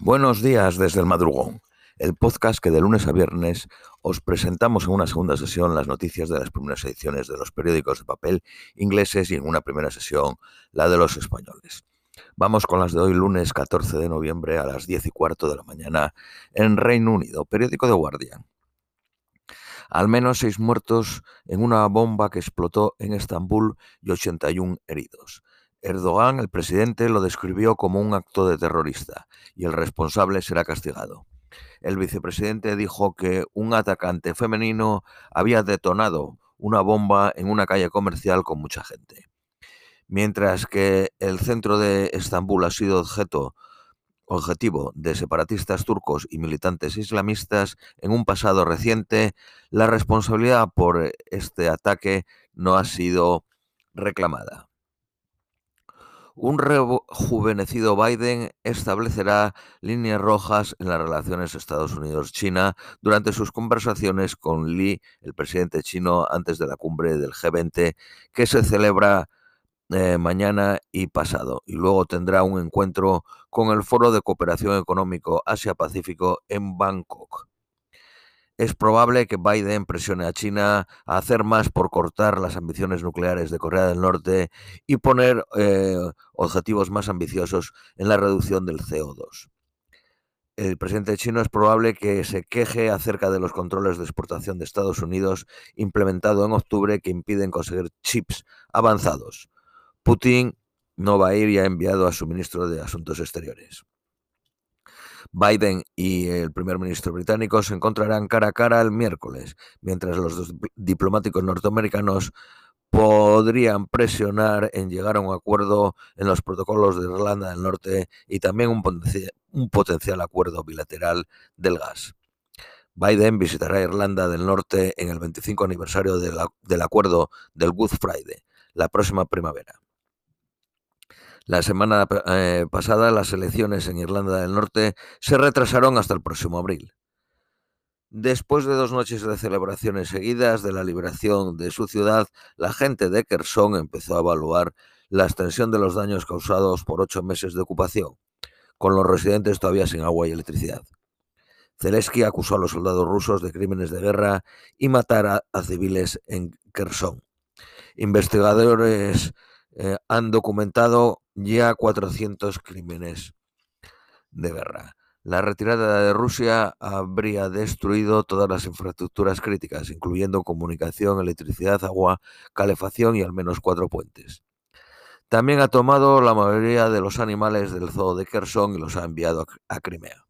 Buenos días desde el madrugón, el podcast que de lunes a viernes os presentamos en una segunda sesión las noticias de las primeras ediciones de los periódicos de papel ingleses y en una primera sesión la de los españoles. Vamos con las de hoy, lunes 14 de noviembre a las 10 y cuarto de la mañana en Reino Unido, periódico de Guardian. Al menos seis muertos en una bomba que explotó en Estambul y 81 heridos. Erdogan, el presidente, lo describió como un acto de terrorista y el responsable será castigado. El vicepresidente dijo que un atacante femenino había detonado una bomba en una calle comercial con mucha gente. Mientras que el centro de Estambul ha sido objeto objetivo de separatistas turcos y militantes islamistas en un pasado reciente, la responsabilidad por este ataque no ha sido reclamada. Un rejuvenecido Biden establecerá líneas rojas en las relaciones Estados Unidos-China durante sus conversaciones con Li, el presidente chino, antes de la cumbre del G20, que se celebra eh, mañana y pasado. Y luego tendrá un encuentro con el Foro de Cooperación Económico Asia-Pacífico en Bangkok es probable que Biden presione a China a hacer más por cortar las ambiciones nucleares de Corea del Norte y poner eh, objetivos más ambiciosos en la reducción del CO2. El presidente chino es probable que se queje acerca de los controles de exportación de Estados Unidos implementado en octubre que impiden conseguir chips avanzados. Putin no va a ir y ha enviado a su ministro de Asuntos Exteriores. Biden y el primer ministro británico se encontrarán cara a cara el miércoles, mientras los dos diplomáticos norteamericanos podrían presionar en llegar a un acuerdo en los protocolos de Irlanda del Norte y también un, potencial acuerdo bilateral del gas. Biden visitará Irlanda del Norte en el 25 aniversario del acuerdo del Good Friday, la próxima primavera. La semana eh, pasada las elecciones en Irlanda del Norte se retrasaron hasta el próximo abril. Después de dos noches de celebraciones seguidas de la liberación de su ciudad, la gente de Kherson empezó a evaluar la extensión de los daños causados por ocho meses de ocupación, con los residentes todavía sin agua y electricidad. Zelensky acusó a los soldados rusos de crímenes de guerra y matar a, civiles en Kherson. Investigadores eh, han documentado ya 400 crímenes de guerra. La retirada de Rusia habría destruido todas las infraestructuras críticas, incluyendo comunicación, electricidad, agua, calefacción y al menos cuatro puentes. También ha tomado la mayoría de los animales del zoo de Kherson y los ha enviado a Crimea.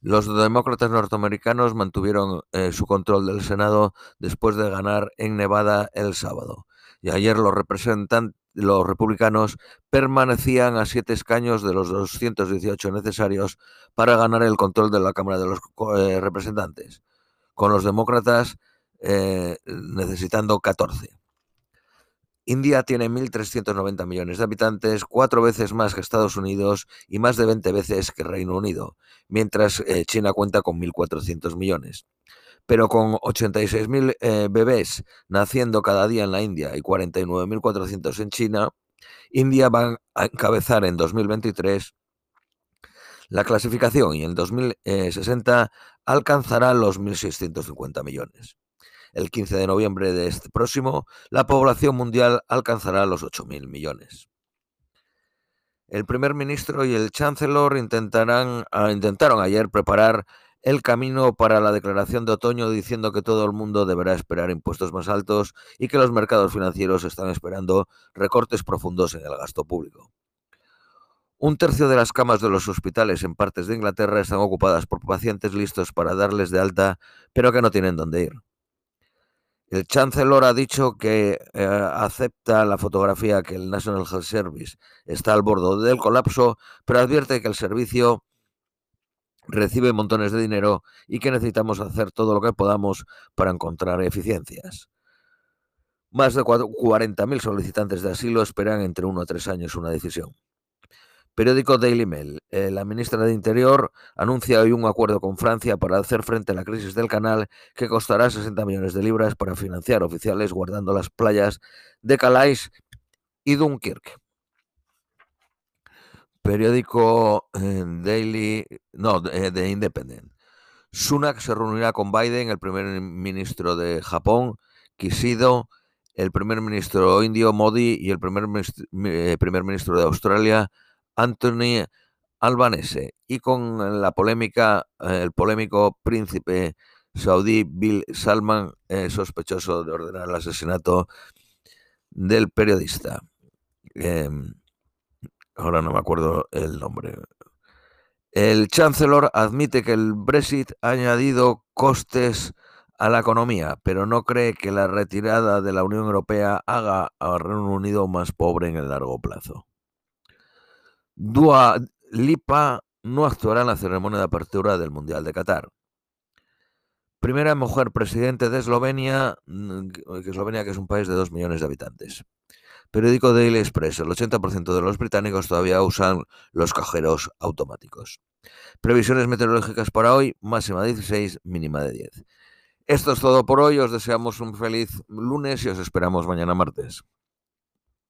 Los demócratas norteamericanos mantuvieron eh, su control del Senado después de ganar en Nevada el sábado. Y ayer los representantes los republicanos permanecían a siete escaños de los 218 necesarios para ganar el control de la Cámara de los eh, Representantes, con los demócratas eh, necesitando 14. India tiene 1.390 millones de habitantes, cuatro veces más que Estados Unidos y más de 20 veces que Reino Unido, mientras eh, China cuenta con 1.400 millones pero con 86.000 eh, bebés naciendo cada día en la India y 49.400 en China, India va a encabezar en 2023 la clasificación y en 2060 alcanzará los 1.650 millones. El 15 de noviembre de este próximo, la población mundial alcanzará los 8.000 millones. El primer ministro y el chancellor intentarán, ah, intentaron ayer preparar el camino para la declaración de otoño diciendo que todo el mundo deberá esperar impuestos más altos y que los mercados financieros están esperando recortes profundos en el gasto público. Un tercio de las camas de los hospitales en partes de Inglaterra están ocupadas por pacientes listos para darles de alta, pero que no tienen dónde ir. El Chancellor ha dicho que eh, acepta la fotografía que el National Health Service está al borde del colapso, pero advierte que el servicio recibe montones de dinero y que necesitamos hacer todo lo que podamos para encontrar eficiencias. Más de 40.000 solicitantes de asilo esperan entre uno a tres años una decisión. Periódico Daily Mail. Eh, la ministra de Interior anuncia hoy un acuerdo con Francia para hacer frente a la crisis del canal que costará 60 millones de libras para financiar oficiales guardando las playas de Calais y Dunkirk. Periódico eh, Daily, no, de Independent. Sunak se reunirá con Biden, el primer ministro de Japón, Kishido, el primer ministro indio Modi y el primer ministro, eh, primer ministro de Australia, Anthony Albanese. Y con la polémica, el polémico príncipe saudí Bill Salman, eh, sospechoso de ordenar el asesinato del periodista. Em, ahora no me acuerdo el nombre. El chancellor admite que el Brexit ha añadido costes a la economía, pero no cree que la retirada de la Unión Europea haga al Reino Unido más pobre en el largo plazo. Dua Lipa no actuará en la ceremonia de apertura del Mundial de Qatar. Primera mujer presidente de Eslovenia, mm, Eslovenia que es un país de dos millones de habitantes. Periódico Daily Express. El 80% de los británicos todavía usan los cajeros automáticos. Previsiones meteorológicas para hoy, máxima de 16, mínima de 10. Esto es todo por hoy. Os deseamos un feliz lunes y os esperamos mañana martes.